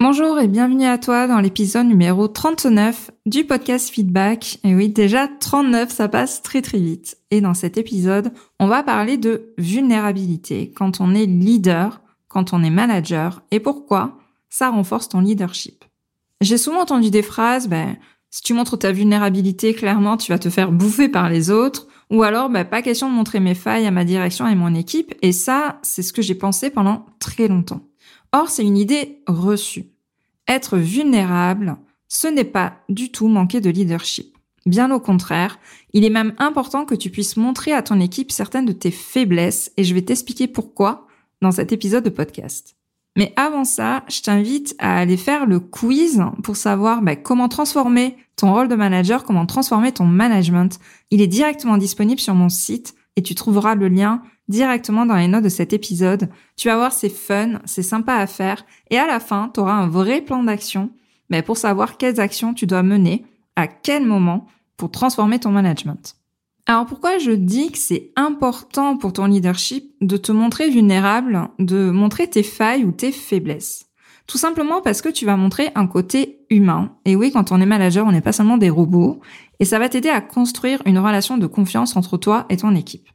Bonjour et bienvenue à toi dans l'épisode numéro 39 du podcast Feedback. Et oui, déjà 39, ça passe très très vite. Et dans cet épisode, on va parler de vulnérabilité quand on est leader, quand on est manager et pourquoi ça renforce ton leadership. J'ai souvent entendu des phrases, ben, si tu montres ta vulnérabilité, clairement, tu vas te faire bouffer par les autres. Ou alors, ben, pas question de montrer mes failles à ma direction et mon équipe. Et ça, c'est ce que j'ai pensé pendant très longtemps. Or, c'est une idée reçue. Être vulnérable, ce n'est pas du tout manquer de leadership. Bien au contraire, il est même important que tu puisses montrer à ton équipe certaines de tes faiblesses et je vais t'expliquer pourquoi dans cet épisode de podcast. Mais avant ça, je t'invite à aller faire le quiz pour savoir bah, comment transformer ton rôle de manager, comment transformer ton management. Il est directement disponible sur mon site et tu trouveras le lien directement dans les notes de cet épisode. Tu vas voir, c'est fun, c'est sympa à faire et à la fin, tu auras un vrai plan d'action mais pour savoir quelles actions tu dois mener, à quel moment pour transformer ton management. Alors pourquoi je dis que c'est important pour ton leadership de te montrer vulnérable, de montrer tes failles ou tes faiblesses? Tout simplement parce que tu vas montrer un côté humain. Et oui, quand on est manager, on n'est pas seulement des robots. Et ça va t'aider à construire une relation de confiance entre toi et ton équipe.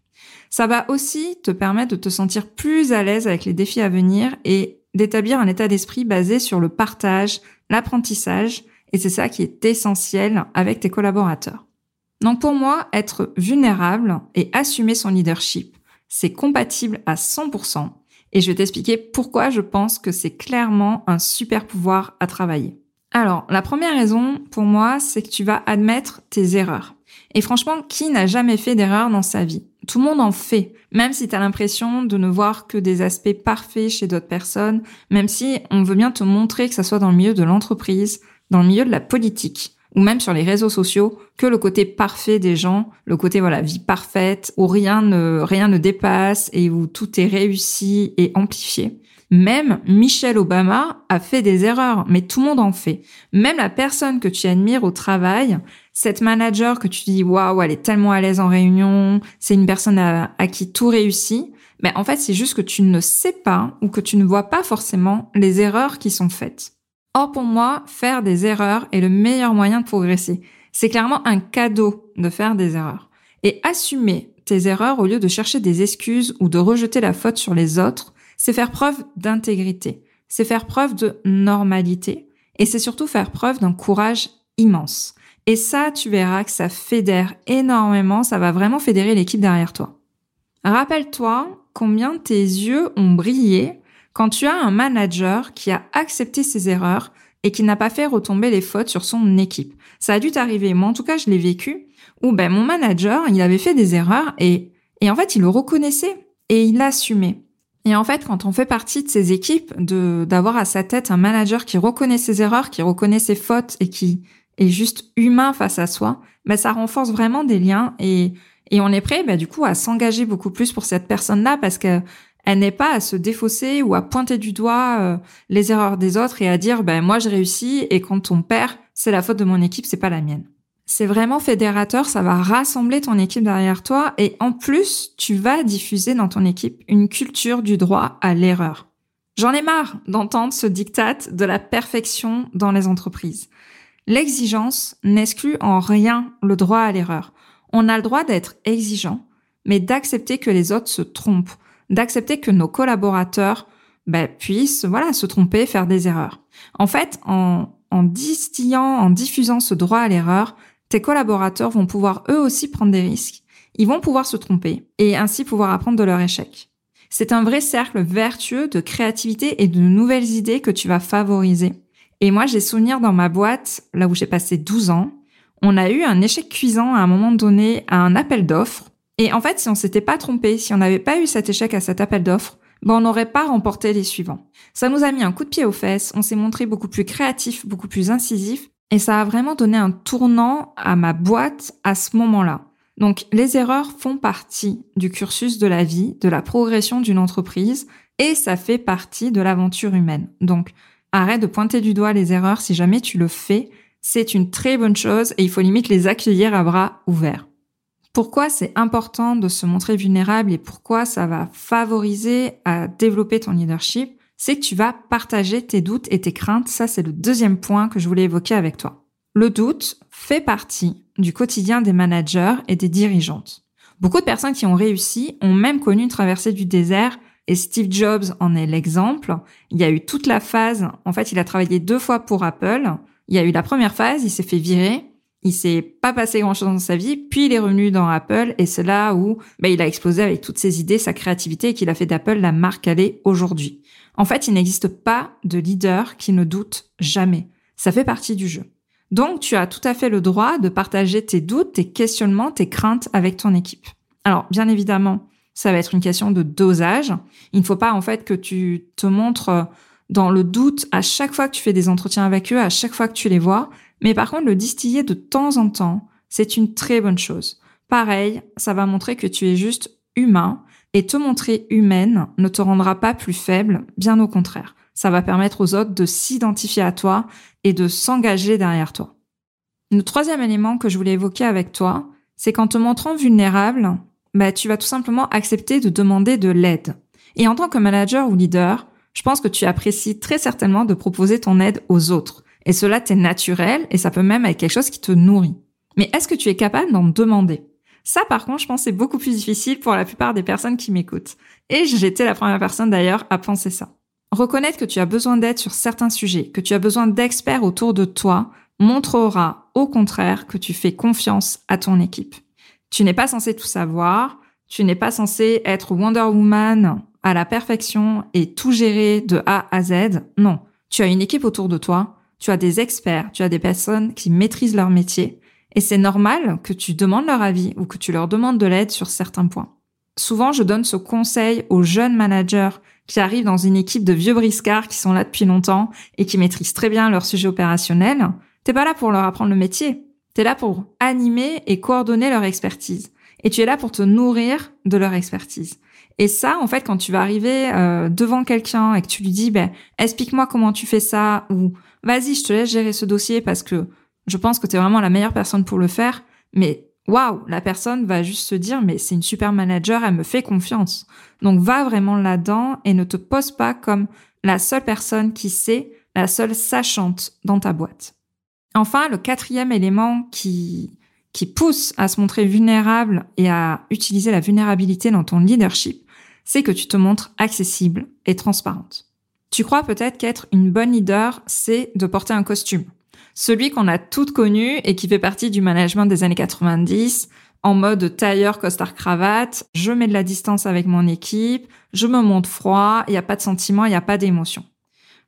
Ça va aussi te permettre de te sentir plus à l'aise avec les défis à venir et d'établir un état d'esprit basé sur le partage, l'apprentissage, et c'est ça qui est essentiel avec tes collaborateurs. Donc pour moi, être vulnérable et assumer son leadership, c'est compatible à 100%, et je vais t'expliquer pourquoi je pense que c'est clairement un super pouvoir à travailler. Alors, la première raison pour moi, c'est que tu vas admettre tes erreurs. Et franchement, qui n'a jamais fait d'erreur dans sa vie? Tout le monde en fait, même si tu as l'impression de ne voir que des aspects parfaits chez d'autres personnes, même si on veut bien te montrer que ça soit dans le milieu de l'entreprise, dans le milieu de la politique, ou même sur les réseaux sociaux, que le côté parfait des gens, le côté voilà vie parfaite, où rien ne rien ne dépasse et où tout est réussi et amplifié. Même Michelle Obama a fait des erreurs, mais tout le monde en fait. Même la personne que tu admires au travail, cette manager que tu dis waouh, elle est tellement à l'aise en réunion, c'est une personne à, qui tout réussit. Mais en fait, c'est juste que tu ne sais pas ou que tu ne vois pas forcément les erreurs qui sont faites. Or, pour moi, faire des erreurs est le meilleur moyen de progresser. C'est clairement un cadeau de faire des erreurs. Et assumer tes erreurs au lieu de chercher des excuses ou de rejeter la faute sur les autres, c'est faire preuve d'intégrité, c'est faire preuve de normalité et c'est surtout faire preuve d'un courage immense. Et ça, tu verras que ça fédère énormément, ça va vraiment fédérer l'équipe derrière toi. Rappelle-toi combien tes yeux ont brillé quand tu as un manager qui a accepté ses erreurs et qui n'a pas fait retomber les fautes sur son équipe. Ça a dû t'arriver, moi en tout cas je l'ai vécu, où ben mon manager, il avait fait des erreurs et, et en fait il le reconnaissait et il l'assumait. Et en fait, quand on fait partie de ces équipes, de d'avoir à sa tête un manager qui reconnaît ses erreurs, qui reconnaît ses fautes et qui est juste humain face à soi, ben ça renforce vraiment des liens et et on est prêt, ben, du coup, à s'engager beaucoup plus pour cette personne-là parce que elle n'est pas à se défausser ou à pointer du doigt euh, les erreurs des autres et à dire ben moi je réussis et quand on perd, c'est la faute de mon équipe, c'est pas la mienne c'est vraiment fédérateur, ça va rassembler ton équipe derrière toi et en plus, tu vas diffuser dans ton équipe une culture du droit à l'erreur. J'en ai marre d'entendre ce diktat de la perfection dans les entreprises. L'exigence n'exclut en rien le droit à l'erreur. On a le droit d'être exigeant, mais d'accepter que les autres se trompent, d'accepter que nos collaborateurs ben, puissent voilà se tromper, faire des erreurs. En fait, en, en distillant, en diffusant ce droit à l'erreur, tes collaborateurs vont pouvoir eux aussi prendre des risques. Ils vont pouvoir se tromper et ainsi pouvoir apprendre de leur échec. C'est un vrai cercle vertueux de créativité et de nouvelles idées que tu vas favoriser. Et moi, j'ai souvenir dans ma boîte, là où j'ai passé 12 ans, on a eu un échec cuisant à un moment donné à un appel d'offres. Et en fait, si on s'était pas trompé, si on n'avait pas eu cet échec à cet appel d'offres, ben on n'aurait pas remporté les suivants. Ça nous a mis un coup de pied aux fesses, on s'est montré beaucoup plus créatif, beaucoup plus incisif, et ça a vraiment donné un tournant à ma boîte à ce moment-là. Donc les erreurs font partie du cursus de la vie, de la progression d'une entreprise, et ça fait partie de l'aventure humaine. Donc arrête de pointer du doigt les erreurs si jamais tu le fais, c'est une très bonne chose et il faut limite les accueillir à bras ouverts. Pourquoi c'est important de se montrer vulnérable et pourquoi ça va favoriser à développer ton leadership, c'est que tu vas partager tes doutes et tes craintes. Ça, c'est le deuxième point que je voulais évoquer avec toi. Le doute fait partie du quotidien des managers et des dirigeantes. Beaucoup de personnes qui ont réussi ont même connu une traversée du désert et Steve Jobs en est l'exemple. Il y a eu toute la phase, en fait, il a travaillé deux fois pour Apple. Il y a eu la première phase, il s'est fait virer il s'est pas passé grand chose dans sa vie, puis il est revenu dans Apple et c'est là où bah, il a explosé avec toutes ses idées, sa créativité et qu'il a fait d'Apple la marque qu'elle est aujourd'hui. En fait, il n'existe pas de leader qui ne doute jamais. Ça fait partie du jeu. Donc, tu as tout à fait le droit de partager tes doutes, tes questionnements, tes craintes avec ton équipe. Alors, bien évidemment, ça va être une question de dosage. Il ne faut pas, en fait, que tu te montres dans le doute à chaque fois que tu fais des entretiens avec eux, à chaque fois que tu les vois. Mais par contre, le distiller de temps en temps, c'est une très bonne chose. Pareil, ça va montrer que tu es juste humain et te montrer humaine ne te rendra pas plus faible, bien au contraire. Ça va permettre aux autres de s'identifier à toi et de s'engager derrière toi. Le troisième élément que je voulais évoquer avec toi, c'est qu'en te montrant vulnérable, bah, tu vas tout simplement accepter de demander de l'aide. Et en tant que manager ou leader, je pense que tu apprécies très certainement de proposer ton aide aux autres. Et cela t'est naturel et ça peut même être quelque chose qui te nourrit. Mais est-ce que tu es capable d'en demander? Ça, par contre, je pense c'est beaucoup plus difficile pour la plupart des personnes qui m'écoutent. Et j'étais la première personne d'ailleurs à penser ça. Reconnaître que tu as besoin d'aide sur certains sujets, que tu as besoin d'experts autour de toi, montrera au contraire que tu fais confiance à ton équipe. Tu n'es pas censé tout savoir, tu n'es pas censé être Wonder Woman à la perfection et tout gérer de A à Z. Non, tu as une équipe autour de toi tu as des experts, tu as des personnes qui maîtrisent leur métier, et c'est normal que tu demandes leur avis ou que tu leur demandes de l'aide sur certains points. Souvent, je donne ce conseil aux jeunes managers qui arrivent dans une équipe de vieux briscards qui sont là depuis longtemps et qui maîtrisent très bien leur sujet opérationnel. T'es pas là pour leur apprendre le métier. T'es là pour animer et coordonner leur expertise. Et tu es là pour te nourrir de leur expertise. Et ça, en fait, quand tu vas arriver euh, devant quelqu'un et que tu lui dis, ben, explique-moi comment tu fais ça, ou vas-y, je te laisse gérer ce dossier parce que je pense que tu es vraiment la meilleure personne pour le faire, mais waouh, la personne va juste se dire, mais c'est une super manager, elle me fait confiance. Donc va vraiment là-dedans et ne te pose pas comme la seule personne qui sait, la seule sachante dans ta boîte. Enfin, le quatrième élément qui, qui pousse à se montrer vulnérable et à utiliser la vulnérabilité dans ton leadership, c'est que tu te montres accessible et transparente. Tu crois peut-être qu'être une bonne leader, c'est de porter un costume. Celui qu'on a toutes connu et qui fait partie du management des années 90, en mode tailleur, costard, cravate, je mets de la distance avec mon équipe, je me montre froid, il n'y a pas de sentiment, il n'y a pas d'émotion.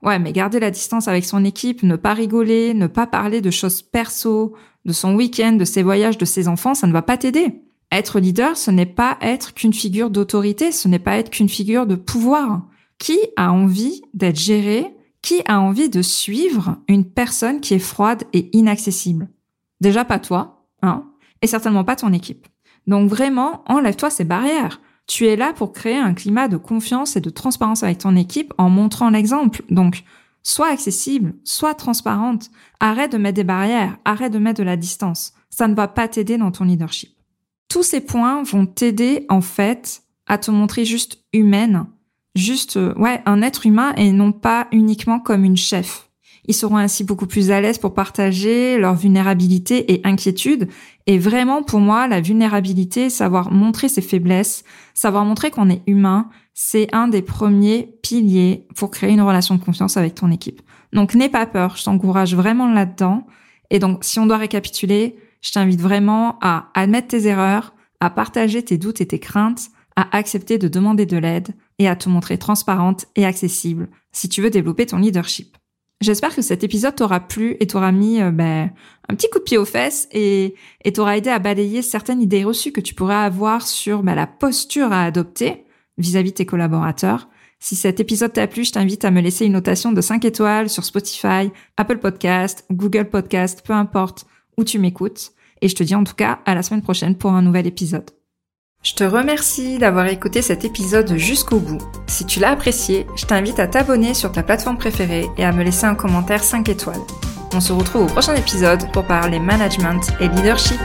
Ouais, mais garder la distance avec son équipe, ne pas rigoler, ne pas parler de choses perso, de son week-end, de ses voyages, de ses enfants, ça ne va pas t'aider. Être leader, ce n'est pas être qu'une figure d'autorité, ce n'est pas être qu'une figure de pouvoir. Qui a envie d'être géré? Qui a envie de suivre une personne qui est froide et inaccessible? Déjà pas toi, hein, et certainement pas ton équipe. Donc vraiment, enlève-toi ces barrières. Tu es là pour créer un climat de confiance et de transparence avec ton équipe en montrant l'exemple. Donc, sois accessible, sois transparente, arrête de mettre des barrières, arrête de mettre de la distance. Ça ne va pas t'aider dans ton leadership. Tous ces points vont t'aider en fait à te montrer juste humaine juste euh, ouais un être humain et non pas uniquement comme une chef. Ils seront ainsi beaucoup plus à l'aise pour partager leur vulnérabilité et inquiétude. Et vraiment, pour moi, la vulnérabilité, savoir montrer ses faiblesses, savoir montrer qu'on est humain, c'est un des premiers piliers pour créer une relation de confiance avec ton équipe. Donc, n'aie pas peur. Je t'encourage vraiment là-dedans. Et donc, si on doit récapituler, je t'invite vraiment à admettre tes erreurs, à partager tes doutes et tes craintes, à accepter de demander de l'aide et à te montrer transparente et accessible si tu veux développer ton leadership. J'espère que cet épisode t'aura plu et t'aura mis euh, ben, un petit coup de pied aux fesses et, t'aura aidé à balayer certaines idées reçues que tu pourrais avoir sur ben, la posture à adopter vis-à-vis de tes collaborateurs. Si cet épisode t'a plu, je t'invite à me laisser une notation de 5 étoiles sur Spotify, Apple Podcast, Google Podcast, peu importe où tu m'écoutes. Et je te dis en tout cas à la semaine prochaine pour un nouvel épisode. Je te remercie d'avoir écouté cet épisode jusqu'au bout. Si tu l'as apprécié, je t'invite à t'abonner sur ta plateforme préférée et à me laisser un commentaire 5 étoiles. On se retrouve au prochain épisode pour parler management et leadership.